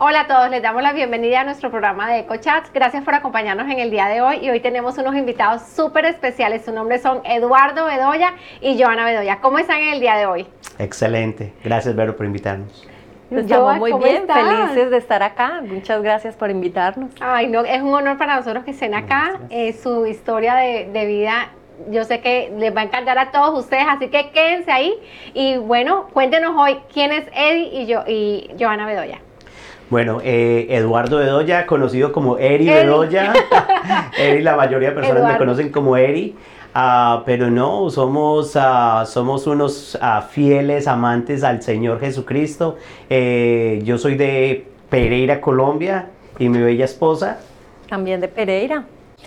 Hola a todos, les damos la bienvenida a nuestro programa de EcoChats. Gracias por acompañarnos en el día de hoy y hoy tenemos unos invitados súper especiales. Su nombre son Eduardo Bedoya y Joana Bedoya. ¿Cómo están en el día de hoy? Excelente. Gracias, Vero, por invitarnos. Estamos muy bien, felices de estar acá. Muchas gracias por invitarnos. Ay, no, es un honor para nosotros que estén acá. Eh, su historia de, de vida yo sé que les va a encantar a todos ustedes, así que quédense ahí. Y bueno, cuéntenos hoy quién es Eddie y, yo, y Joana Bedoya. Bueno, eh, Eduardo Bedoya, conocido como Eri Bedoya. Eri, la mayoría de personas me conocen como Eri. Ah, pero no, somos, uh, somos unos uh, fieles amantes al Señor Jesucristo. Eh, yo soy de Pereira, Colombia, y mi bella esposa. También de Pereira.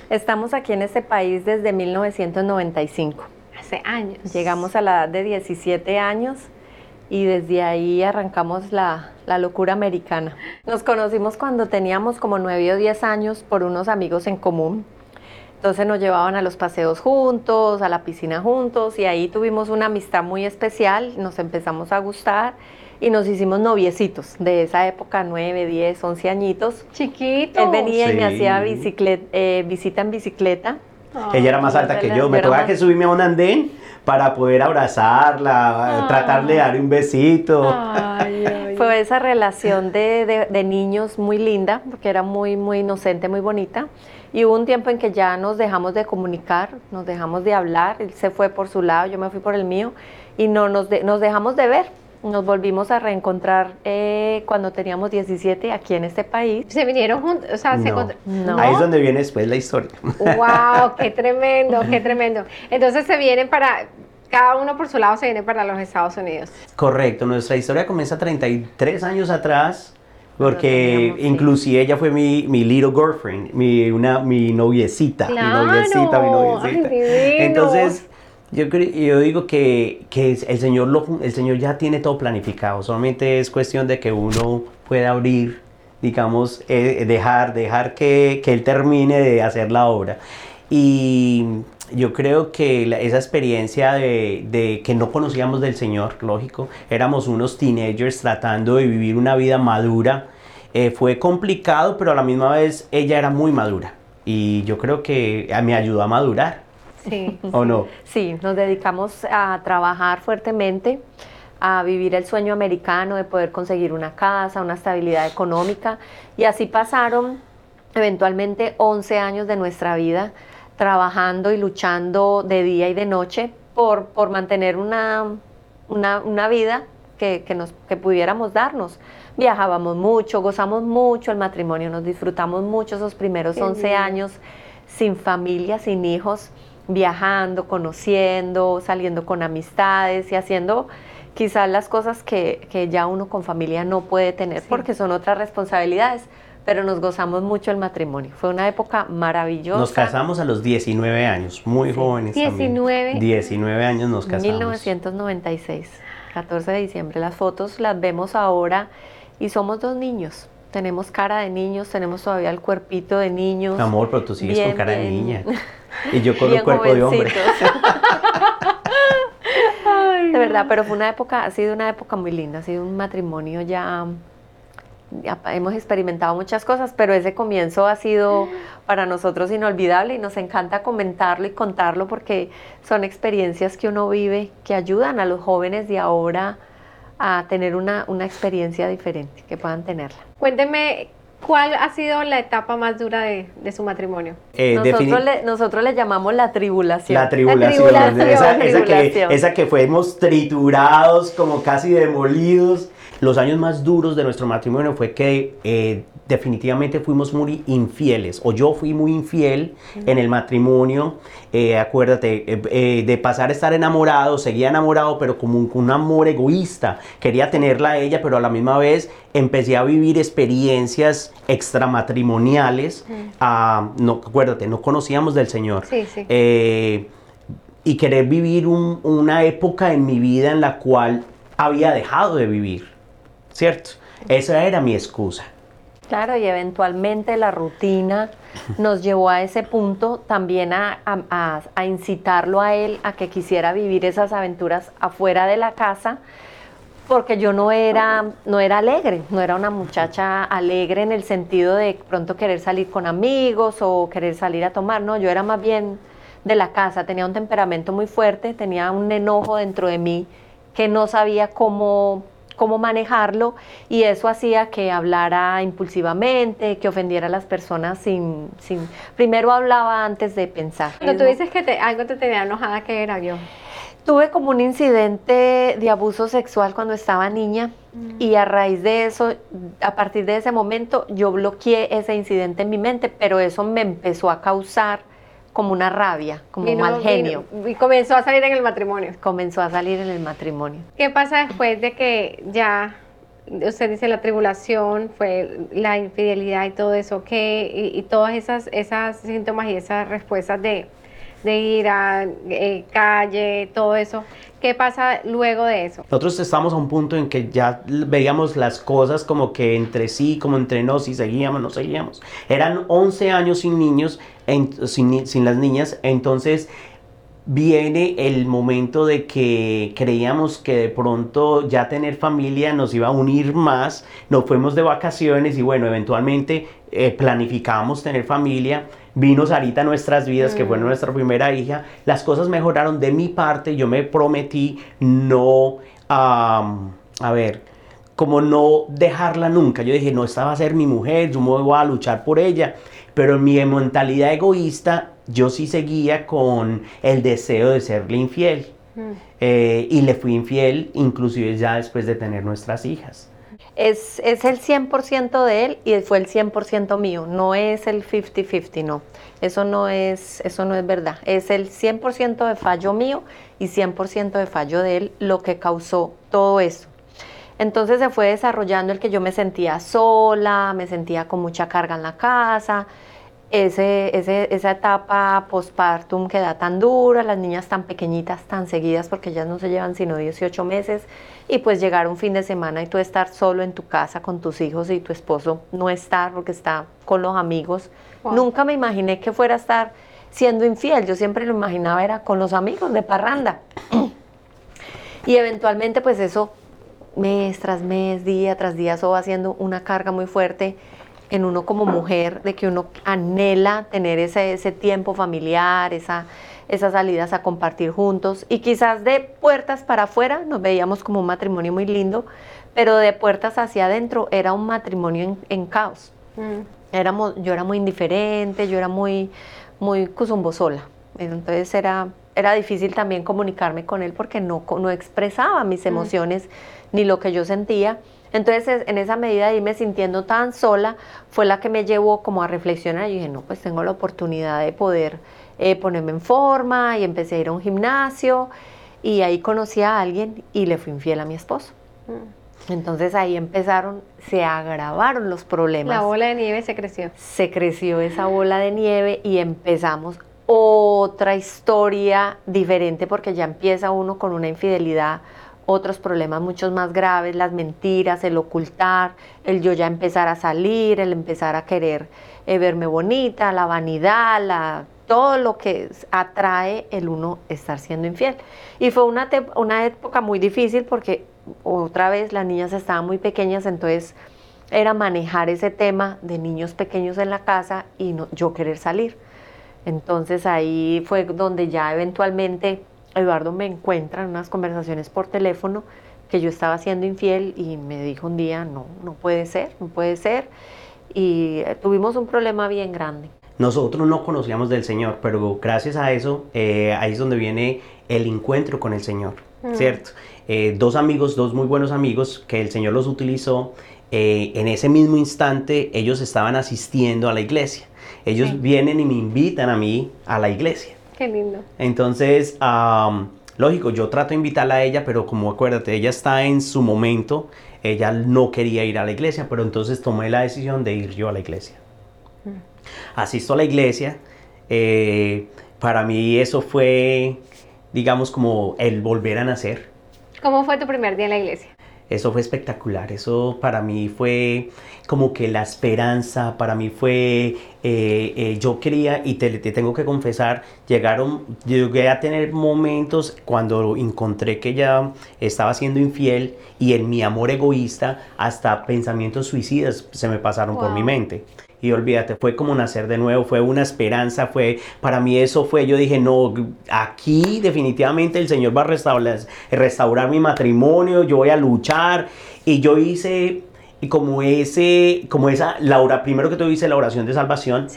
Estamos aquí en este país desde 1995. Hace años. Llegamos a la edad de 17 años y desde ahí arrancamos la, la, locura americana. Nos conocimos cuando teníamos como 9 o 10 años por unos amigos en común. Entonces nos llevaban a los paseos juntos, a la piscina juntos y ahí tuvimos una amistad muy especial, nos empezamos a gustar y nos hicimos noviecitos de esa época, 9, 10, 11 añitos. Chiquito. Él venía y me hacía bicicleta, eh, visita en bicicleta. Ella era más alta que yo, me tocaba que subirme a un andén para poder abrazarla, tratar de darle un besito. Fue esa relación de, de, niños muy linda, porque era muy, muy inocente, muy bonita. Y hubo un tiempo en que ya nos dejamos de comunicar, nos dejamos de hablar, él se fue por su lado, yo me fui por el mío, y no nos, nos dejamos de ver. Nos volvimos a reencontrar eh, cuando teníamos 17 aquí en este país. ¿Se vinieron juntos? O sea, no. se no. Ahí es donde viene después la historia. ¡Wow! ¡Qué tremendo! ¡Qué tremendo! Entonces se vienen para, cada uno por su lado se viene para los Estados Unidos. Correcto, nuestra historia comienza 33 años atrás, porque inclusive ella fue mi, mi little girlfriend, mi, una, mi noviecita, claro. mi noviecita, mi noviecita. Ay, Entonces, yo, yo digo que, que el, Señor lo, el Señor ya tiene todo planificado, solamente es cuestión de que uno pueda abrir, digamos, eh, dejar, dejar que, que Él termine de hacer la obra. Y yo creo que esa experiencia de, de, que no conocíamos del Señor, lógico, éramos unos teenagers tratando de vivir una vida madura, eh, fue complicado, pero a la misma vez ella era muy madura. Y yo creo que me ayudó a madurar. Sí. ¿O no? Sí, nos dedicamos a trabajar fuertemente, a vivir el sueño americano de poder conseguir una casa, una estabilidad económica. Y así pasaron eventualmente 11 años de nuestra vida trabajando y luchando de día y de noche por, por mantener una, una, una vida que, que, nos, que pudiéramos darnos. Viajábamos mucho, gozamos mucho el matrimonio, nos disfrutamos mucho esos primeros Qué 11 lindo. años sin familia, sin hijos, viajando, conociendo, saliendo con amistades y haciendo quizás las cosas que, que ya uno con familia no puede tener Sí. porque son otras responsabilidades, pero nos gozamos mucho el matrimonio. Fue una época maravillosa. Nos casamos a los 19 años, muy Sí. jóvenes. también. 19. 19 años nos casamos. 1996, 14 de diciembre. Las fotos las vemos ahora y somos dos niños. Tenemos cara de niños, tenemos todavía el cuerpito de niños. Amor, pero tú sigues Bien, con cara de niña. Y yo con bien cuerpo de hombre. de verdad, pero fue una época, ha sido una época muy linda, ha sido un matrimonio ya, ya hemos experimentado muchas cosas, pero ese comienzo ha sido para nosotros inolvidable y nos encanta comentarlo y contarlo porque son experiencias que uno vive que ayudan a los jóvenes de ahora a tener una, una experiencia diferente, que puedan tenerla. Cuénteme, ¿cuál ha sido la etapa más dura de, de su matrimonio? Eh, Nosotros le, nosotros le llamamos la tribulación. La tribulación, tribulación, esa, esa que, tribulación. esa que fuimos triturados, como casi demolidos. Los años más duros de nuestro matrimonio fue que eh, definitivamente fuimos muy infieles, o yo fui muy infiel en el matrimonio. Eh, acuérdate, eh, de pasar a estar enamorado, seguía enamorado, pero como un, un amor egoísta. Quería tenerla a ella, pero a la misma vez empecé a vivir experiencias extramatrimoniales. Ah, no, acuérdate, no conocíamos del Señor. Sí, sí. Y querer vivir un- una época en mi vida en la cual había dejado de vivir, ¿cierto? Esa era mi excusa. Claro, y eventualmente la rutina nos llevó a ese punto también a, a- a- incitarlo a él a que quisiera vivir esas aventuras afuera de la casa, porque yo no era, no era alegre, no era una muchacha alegre en el sentido de pronto querer salir con amigos o querer salir a tomar, no, yo era más bien de la casa, tenía un temperamento muy fuerte, tenía un enojo dentro de mí que no sabía cómo, cómo manejarlo y eso hacía que hablara impulsivamente, que ofendiera a las personas sin, sin primero hablaba antes de pensar. Cuando tú dices que te, algo te tenía enojada, ¿qué era yo? Tuve como un incidente de abuso sexual cuando estaba niña y a raíz de eso, a partir de ese momento, yo bloqueé ese incidente en mi mente, pero eso me empezó a causar como una rabia, como un mal genio. y comenzó a salir en el matrimonio. Comenzó a salir en el matrimonio. ¿Qué pasa después de que ya usted dice la tribulación, fue la infidelidad y todo eso, que y, todas esas, esas síntomas y esas respuestas de, de ir a eh, calle, todo eso. ¿Qué pasa luego de eso? Nosotros estamos a un punto en que ya veíamos las cosas como que entre sí, como entre nos, y seguíamos, no seguíamos. Eran 11 años sin niños, sin, sin las niñas, entonces viene el momento de que creíamos que de pronto ya tener familia nos iba a unir más, nos fuimos de vacaciones y bueno, eventualmente eh, planificamos tener familia, vino Sarita a nuestras vidas, que fue mm. nuestra primera hija, las cosas mejoraron de mi parte, yo me prometí no, a ver, como no dejarla nunca, yo dije, no, esta va a ser mi mujer, yo me voy a luchar por ella, pero en mi mentalidad egoísta, yo sí seguía con el deseo de serle infiel. Mm. Eh, y le fui infiel, inclusive ya después de tener nuestras hijas es, el 100% de él y fue el 100% mío, no es el 50-50, no. Eso no, es, eso no es verdad. Es el 100% de fallo mío y 100% de fallo de él lo que causó todo eso. Entonces se fue desarrollando el que yo me sentía sola, me sentía con mucha carga en la casa, ese, esa etapa postpartum que da tan dura, las niñas tan pequeñitas, tan seguidas, porque ellas no se llevan sino 18 meses, y pues llegar un fin de semana y tú estar solo en tu casa con tus hijos y tu esposo no estar porque está con los amigos. Nunca me imaginé que fuera a estar siendo infiel, yo siempre lo imaginaba era con los amigos de parranda. y eventualmente pues eso mes tras mes, día tras día, eso va haciendo una carga muy fuerte en uno como mujer, de que uno anhela tener ese, ese tiempo familiar, esa, esas salidas a compartir juntos y quizás de puertas para afuera nos veíamos como un matrimonio muy lindo, pero de puertas hacia adentro era un matrimonio en, caos. Mm. Éramos, yo era muy indiferente, yo era muy, muy sola. Entonces era, era difícil también comunicarme con él porque no, no expresaba mis mm. emociones ni lo que yo sentía. Entonces, en esa medida de irme sintiendo tan sola, fue la que me llevó como a reflexionar. Y dije, no, pues tengo la oportunidad de poder eh, ponerme en forma y empecé a ir a un gimnasio y ahí conocí a alguien y le fui infiel a mi esposo. Mm. Entonces ahí empezaron, se agravaron los problemas. La bola de nieve se creció. Se creció esa bola de nieve y empezamos otra historia diferente porque ya empieza uno con una infidelidad, otros problemas muchos más graves, las mentiras, el ocultar, el yo ya empezar a salir, el empezar a querer eh, verme bonita, la vanidad, la todo lo que atrae el uno estar siendo infiel. Y fue una, una época muy difícil porque otra vez las niñas estaban muy pequeñas, entonces era manejar ese tema de niños pequeños en la casa y yo querer salir. Entonces ahí fue donde ya eventualmente Eduardo me encuentra en unas conversaciones por teléfono que yo estaba siendo infiel y me dijo un día, no, no puede ser, no puede ser. Y tuvimos un problema bien grande. Nosotros no conocíamos del Señor, pero gracias a eso, eh, ahí es donde viene el encuentro con el Señor, mm. ¿cierto? Eh, dos amigos, dos muy buenos amigos que el Señor los utilizó, eh, en ese mismo instante ellos estaban asistiendo a la iglesia. Ellos vienen y me invitan a mí a la iglesia. Qué lindo. Entonces, lógico, yo trato de invitarla a ella, pero como acuérdate, ella está en su momento, ella no quería ir a la iglesia, pero entonces tomé la decisión de ir yo a la iglesia asisto a la iglesia. Eh, para mí eso fue, digamos, como el volver a nacer. ¿Cómo fue tu primer día en la iglesia? Eso fue espectacular. Eso para mí fue como que la esperanza, para mí fue, eh, eh, yo quería, y te, te, tengo que confesar, llegaron, llegué a tener momentos cuando encontré que ella estaba siendo infiel y en mi amor egoísta, hasta pensamientos suicidas se me pasaron por mi mente y olvídate, fue como nacer de nuevo, fue una esperanza, fue, para mí eso fue, yo dije, no, aquí definitivamente el Señor va a restaurar, restaurar mi matrimonio, yo voy a luchar y yo hice y como ese, como esa, Laura, primero que todo hice la oración de salvación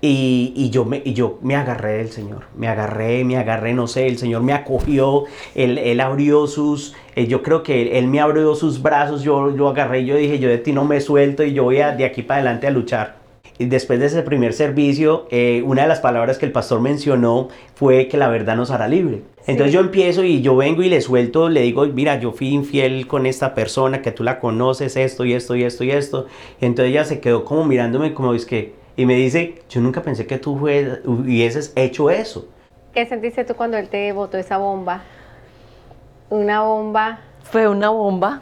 y, y, yo me, y yo me agarré del Señor, me agarré, me agarré, no sé, el Señor me acogió, Él, él abrió sus, eh, yo creo que él, me abrió sus brazos, yo, yo agarré, yo dije, yo de ti no me suelto y yo voy de aquí para adelante a luchar. Después de ese primer servicio, eh, una de las palabras que el pastor mencionó fue que la verdad nos hará libre. Entonces yo empiezo y yo vengo y le suelto, le digo, mira, yo fui infiel con esta persona, que tú la conoces, esto y esto y esto y esto. Y entonces ella se quedó como mirándome como es que, y me dice, yo nunca pensé que tú hubieses hecho eso. ¿Qué sentiste tú cuando él te botó esa bomba? Una bomba. Fue una bomba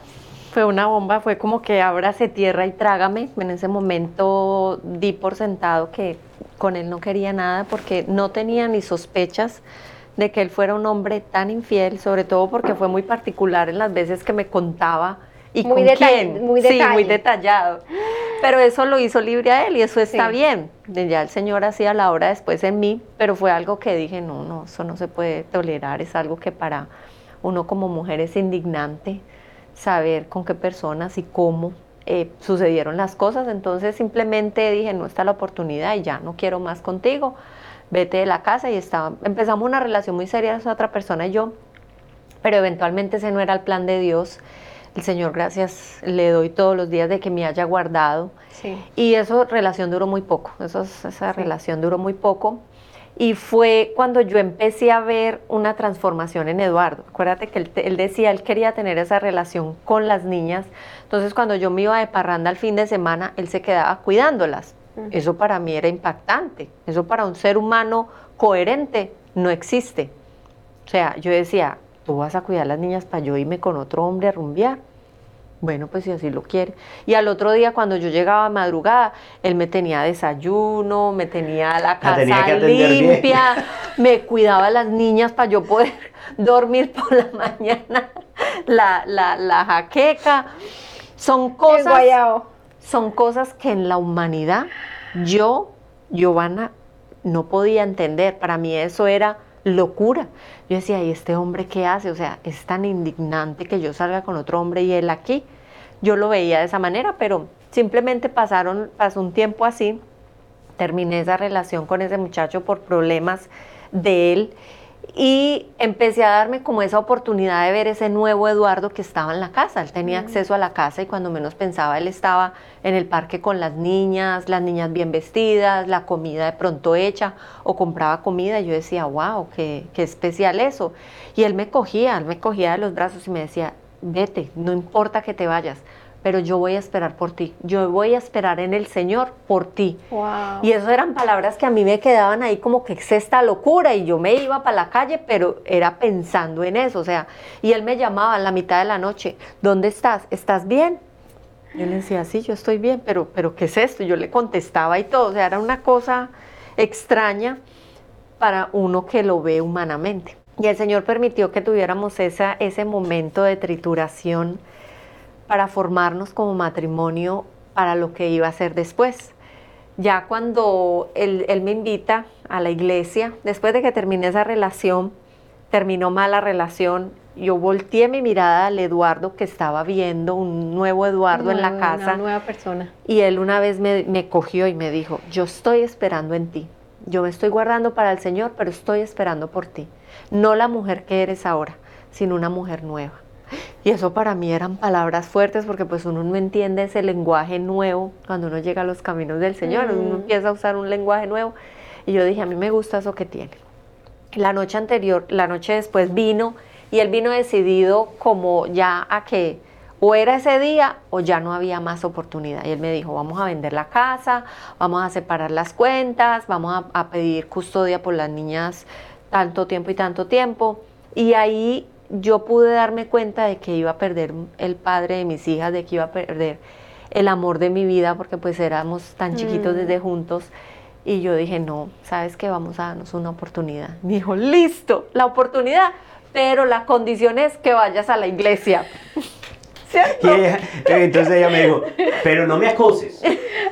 fue una bomba, fue como que ábrase tierra y trágame. En ese momento di por sentado que con él no quería nada porque no tenía ni sospechas de que él fuera un hombre tan infiel, sobre todo porque fue muy particular en las veces que me contaba y muy con quién. Muy sí, muy detallado. Pero eso lo hizo libre a él y eso está bien. Ya el Señor hacía la obra después en mí, pero fue algo que dije, no, no, eso no se puede tolerar, es algo que para uno como mujer es indignante saber con qué personas y cómo eh, sucedieron las cosas. Entonces simplemente dije, no está la oportunidad y ya no quiero más contigo, vete de la casa y estaba, empezamos una relación muy seria esa otra persona y yo, pero eventualmente ese no era el plan de Dios. El Señor, gracias, le doy todos los días de que me haya guardado. Y esa relación duró muy poco, eso, esa relación duró muy poco. Y fue cuando yo empecé a ver una transformación en Eduardo. Acuérdate que él, decía, él quería tener esa relación con las niñas. Entonces cuando yo me iba de parranda al fin de semana, él se quedaba cuidándolas. Eso para mí era impactante. Eso para un ser humano coherente no existe. O sea, yo decía, tú vas a cuidar a las niñas para yo irme con otro hombre a rumbear. Bueno, pues si así lo quiere. Y al otro día, cuando yo llegaba a madrugada, él me tenía desayuno, me tenía la casa limpia, me cuidaba a las niñas para yo poder dormir por la mañana, la, la, jaqueca. Son cosas, son cosas que en la humanidad yo, Giovanna, no podía entender. Para mí eso era locura. Yo decía, ¿y este hombre qué hace? O sea, es tan indignante que yo salga con otro hombre y él aquí. Yo lo veía de esa manera, pero simplemente pasaron, pasó un tiempo así, terminé esa relación con ese muchacho por problemas de él y empecé a darme como esa oportunidad de ver ese nuevo Eduardo que estaba en la casa. Él tenía acceso a la casa y cuando menos pensaba él estaba en el parque con las niñas, las niñas bien vestidas, la comida de pronto hecha o compraba comida. Y yo decía, wow, qué, qué especial eso. Y él me cogía, él me cogía de los brazos y me decía, vete, no importa que te vayas, pero yo voy a esperar por ti, yo voy a esperar en el Señor por ti. Y eso eran palabras que a mí me quedaban ahí como que es esta locura y yo me iba para la calle, pero era pensando en eso, o sea, y él me llamaba en la mitad de la noche, ¿dónde estás? ¿Estás bien? Yo le decía, sí, yo estoy bien, pero, pero ¿qué es esto? Yo le contestaba y todo, o sea, era una cosa extraña para uno que lo ve humanamente. Y el Señor permitió que tuviéramos esa, ese momento de trituración para formarnos como matrimonio para lo que iba a ser después. Ya cuando él, me invita a la iglesia, después de que terminé esa relación, terminó mal la relación, yo volteé mi mirada al Eduardo que estaba viendo, un nuevo Eduardo en la casa. Una nueva persona. Y él una vez me, me, cogió y me dijo, yo estoy esperando en ti. Yo me estoy guardando para el Señor, pero estoy esperando por ti. No la mujer que eres ahora, sino una mujer nueva. Y eso para mí eran palabras fuertes porque pues uno no entiende ese lenguaje nuevo cuando uno llega a los caminos del Señor, uno empieza a usar un lenguaje nuevo. Y yo dije, a mí me gusta eso que tiene. La noche anterior, la noche después vino y él vino decidido como ya a que o era ese día o ya no había más oportunidad. Y él me dijo, vamos a vender la casa, vamos a separar las cuentas, vamos a, a pedir custodia por las niñas tanto tiempo y tanto tiempo. Y ahí yo pude darme cuenta de que iba a perder el padre de mis hijas, de que iba a perder el amor de mi vida, porque pues éramos tan chiquitos desde mm. juntos. Y yo dije, no, sabes que vamos a darnos una oportunidad. Me dijo, listo, la oportunidad, pero la condición es que vayas a la iglesia. ¿Cierto? entonces ella me dijo, pero no me acoses.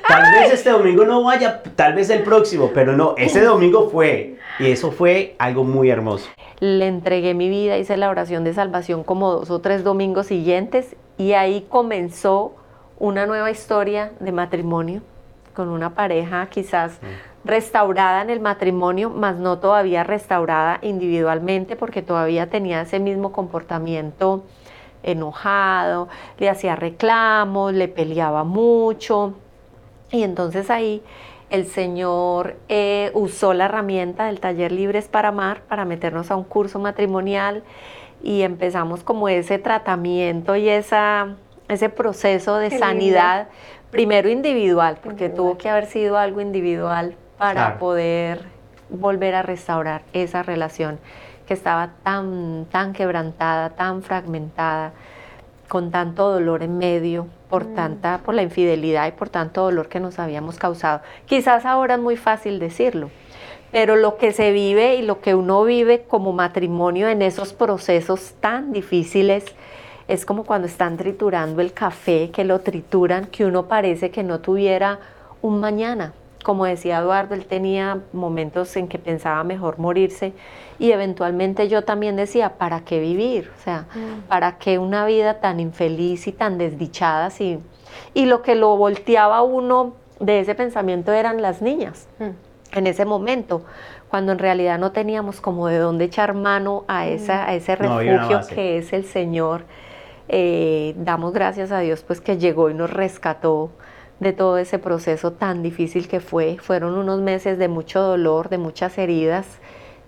Tal vez este domingo no vaya, tal vez el próximo, pero no, ese domingo fue. Y eso fue algo muy hermoso. Le entregué mi vida, hice la oración de salvación como dos o tres domingos siguientes y ahí comenzó una nueva historia de matrimonio con una pareja quizás restaurada en el matrimonio, mas no todavía restaurada individualmente porque todavía tenía ese mismo comportamiento enojado, le hacía reclamos, le peleaba mucho. Y entonces ahí el Señor eh, usó la herramienta del taller Libres para Amar para meternos a un curso matrimonial y empezamos como ese tratamiento y esa, ese proceso de sanidad, primero individual, porque tuvo que haber sido algo individual para poder volver a restaurar esa relación que estaba tan, tan quebrantada, tan fragmentada, con tanto dolor en medio, por mm. tanta, por la infidelidad y por tanto dolor que nos habíamos causado. Quizás ahora es muy fácil decirlo, pero lo que se vive y lo que uno vive como matrimonio en esos procesos tan difíciles es como cuando están triturando el café, que lo trituran, que uno parece que no tuviera un mañana. Como decía Eduardo, él tenía momentos en que pensaba mejor morirse y eventualmente yo también decía, ¿para qué vivir? O sea, mm. ¿para qué una vida tan infeliz y tan desdichada? Y lo que lo volteaba uno de ese pensamiento eran las niñas. Mm. En ese momento, cuando en realidad no teníamos como de dónde echar mano a, mm. esa, a ese refugio que es el Señor, eh, damos gracias a Dios pues que llegó y nos rescató de todo ese proceso tan difícil que fue. Fueron unos meses de mucho dolor, de muchas heridas,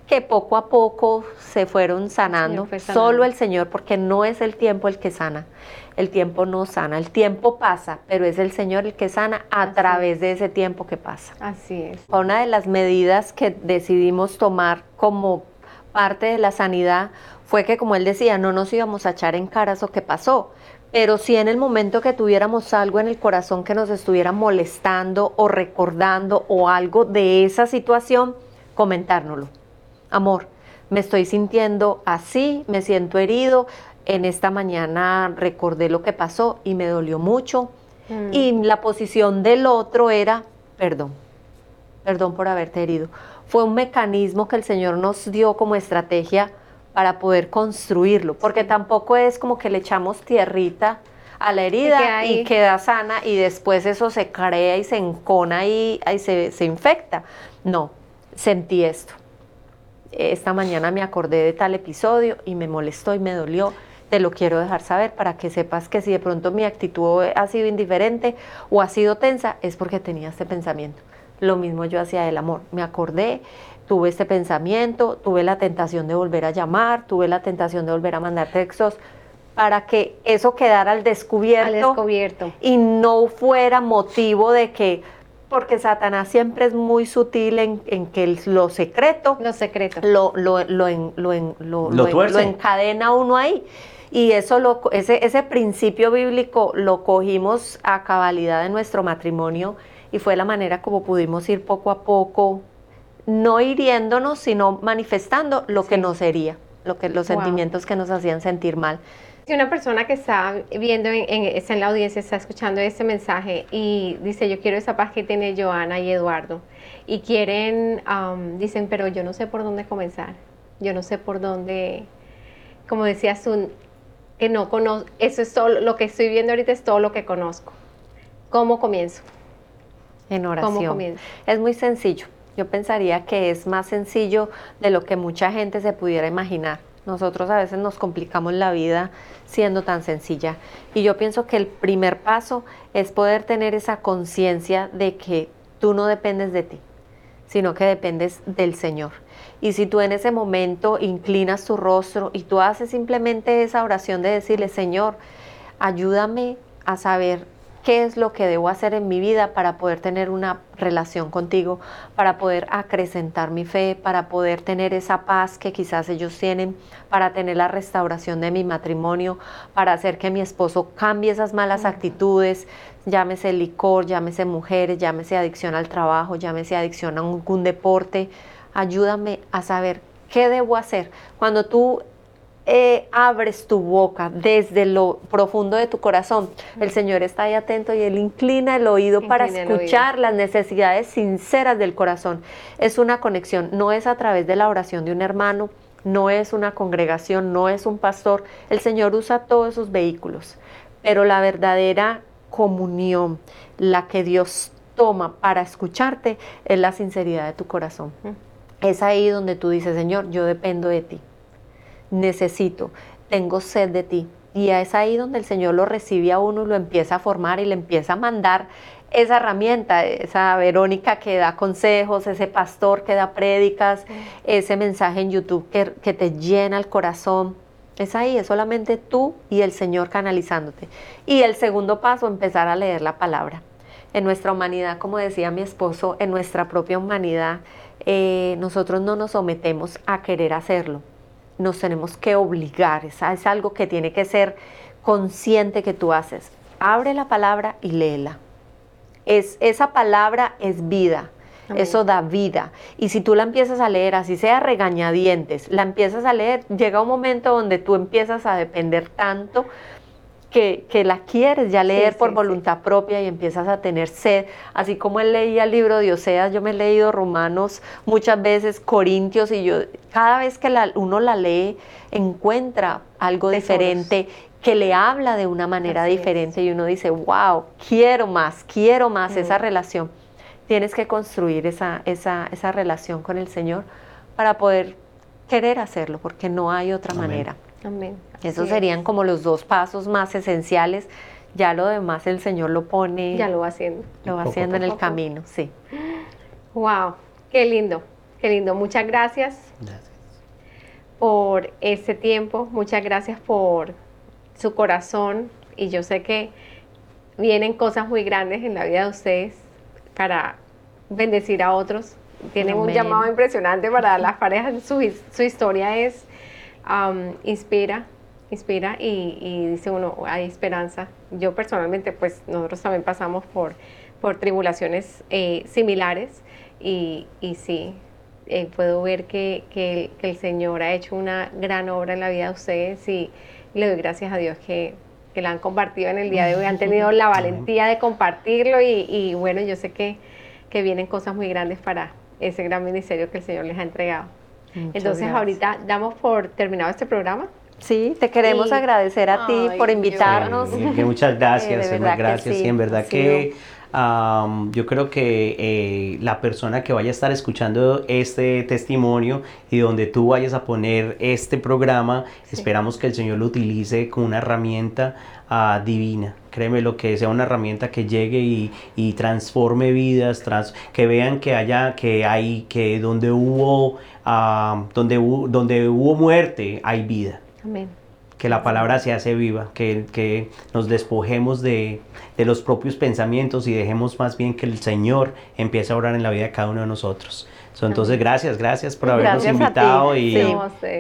que poco a poco se fueron sanando. Solo el Señor, porque no es el tiempo el que sana. El tiempo no sana, el tiempo pasa, pero es el Señor el que sana a través de ese tiempo que pasa. Así es. Una de las medidas que decidimos tomar como parte de la sanidad fue que, como él decía, no nos íbamos a echar en cara eso que pasó, pero si en el momento que tuviéramos algo en el corazón que nos estuviera molestando o recordando o algo de esa situación, comentárnoslo amor, me estoy sintiendo así, me siento herido, en esta mañana recordé lo que pasó y me dolió mucho. Mm. Y la posición del otro era, perdón, perdón por haberte herido. Fue un mecanismo que el Señor nos dio como estrategia para poder construirlo, porque tampoco es como que le echamos tierrita a la herida y, queda sana y después eso se crea y se encona y, y se, se infecta. No, sentí esto esta mañana me acordé de tal episodio y me molestó y me dolió. Te lo quiero dejar saber para que sepas que si de pronto mi actitud ha sido indiferente o ha sido tensa, es porque tenía este pensamiento. Lo mismo yo hacía del amor. Me acordé, tuve este pensamiento, tuve la tentación de volver a llamar, tuve la tentación de volver a mandar textos para que eso quedara al descubierto, al descubierto. y no fuera motivo de que porque Satanás siempre es muy sutil en, en que lo secreto, lo, secreto. Lo, lo, lo, lo, encadena uno ahí. Y eso lo, ese, ese principio bíblico lo cogimos a cabalidad de nuestro matrimonio y fue la manera como pudimos ir poco a poco, no hiriéndonos, sino manifestando lo que nos hería, lo que, los sentimientos que nos hacían sentir mal. Si una persona que está viendo, en, está en la audiencia, está escuchando este mensaje y dice, yo quiero esa paz que tiene Joana y Eduardo, y quieren, dicen, pero yo no sé por dónde comenzar, yo no sé por dónde, como decías tú, que no conozco, eso es todo, lo que estoy viendo ahorita es todo lo que conozco. ¿Cómo comienzo? En oración. ¿Cómo? Es muy sencillo. Yo pensaría que es más sencillo de lo que mucha gente se pudiera imaginar. Nosotros a veces nos complicamos la vida siendo tan sencilla. Y yo pienso que el primer paso es poder tener esa conciencia de que tú no dependes de ti, sino que dependes del Señor. Y si tú en ese momento inclinas tu rostro y tú haces simplemente esa oración de decirle, Señor, ayúdame a saber qué es lo que debo hacer en mi vida para poder tener una relación contigo, para poder acrecentar mi fe, para poder tener esa paz que quizás ellos tienen, para tener la restauración de mi matrimonio, para hacer que mi esposo cambie esas malas actitudes, llámese licor, llámese mujeres, llámese adicción al trabajo, llámese adicción a algún deporte. Ayúdame a saber qué debo hacer. Cuando tú eh, abres tu boca desde lo profundo de tu corazón, el Señor está ahí atento y Él inclina el oído para escuchar las necesidades sinceras del corazón. Es una conexión, no es a través de la oración de un hermano, no es una congregación, no es un pastor. El Señor usa todos esos vehículos, pero la verdadera comunión, la que Dios toma para escucharte, es la sinceridad de tu corazón. Es ahí donde tú dices, Señor, yo dependo de ti necesito, tengo sed de ti. Y es ahí donde el Señor lo recibe a uno y lo empieza a formar y le empieza a mandar esa herramienta, esa Verónica que da consejos, ese pastor que da prédicas, ese mensaje en YouTube que, que te llena el corazón. Es ahí, es solamente tú y el Señor canalizándote. Y el segundo paso, empezar a leer la palabra. En nuestra humanidad, como decía mi esposo, en nuestra propia humanidad, eh, nosotros no nos sometemos a querer hacerlo nos tenemos que obligar, es, es algo que tiene que ser consciente que tú haces. Abre la palabra y léela. Es, esa palabra es vida. Eso da vida. Y si tú la empiezas a leer, así sea regañadientes, la empiezas a leer, llega un momento donde tú empiezas a depender tanto que, la quieres ya leer por voluntad propia y empiezas a tener sed. Así como él leía el libro de Oseas, yo me he leído Romanos muchas veces, Corintios, y yo cada vez que uno la lee encuentra algo diferente que le habla de una manera diferente y uno dice, wow, quiero más, quiero más esa relación. Tienes que construir esa, esa, esa relación con el Señor para poder querer hacerlo, porque no hay otra manera. Amén. Esos serían como los dos pasos más esenciales. Ya lo demás el Señor lo pone. Ya lo va haciendo. Lo va haciendo en el camino, sí. Wow, qué lindo, qué lindo. Muchas gracias. Gracias. Por este tiempo, muchas gracias por su corazón. Y yo sé que vienen cosas muy grandes en la vida de ustedes para bendecir a otros. Tienen un llamado impresionante para las parejas. Su, su historia es inspira, inspira y, dice uno, hay esperanza. Yo personalmente, pues nosotros también pasamos por, por tribulaciones eh, similares y, y sí, eh, puedo ver que, que, el Señor ha hecho una gran obra en la vida de ustedes y le doy gracias a Dios que, que la han compartido en el día de hoy, han tenido la valentía de compartirlo y, y bueno, yo sé que, que vienen cosas muy grandes para ese gran ministerio que el Señor les ha entregado. Entonces ahorita damos por terminado este programa. Sí, te queremos agradecer a ti por invitarnos. muchas gracias, muchas gracias. y en verdad que yo creo que eh, la persona que vaya a estar escuchando este testimonio y donde tú vayas a poner este programa, esperamos que el Señor lo utilice como una herramienta uh, divina. Créeme lo que sea una herramienta que llegue y, y transforme vidas, trans, que vean que haya, que hay, que donde hubo, uh, donde, donde hubo muerte, hay vida. Amén que la palabra se hace viva, que, que nos despojemos de, de, los propios pensamientos y dejemos más bien que el Señor empiece a orar en la vida de cada uno de nosotros. entonces, gracias, gracias por habernos invitado y,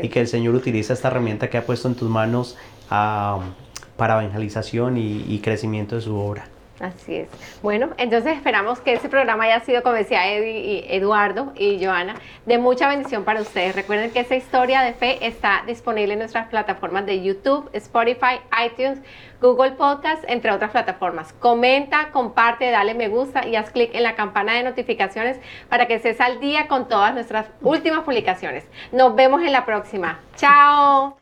y, que el Señor utilice esta herramienta que ha puesto en tus manos para evangelización y, crecimiento de su obra. Así es. Bueno, entonces esperamos que este programa haya sido, como decía y Eduardo y Joana, de mucha bendición para ustedes. Recuerden que esta historia de fe está disponible en nuestras plataformas de YouTube, Spotify, iTunes, Google Podcast, entre otras plataformas. Comenta, comparte, dale me gusta y haz clic en la campana de notificaciones para que estés al día con todas nuestras últimas publicaciones. Nos vemos en la próxima. Chao.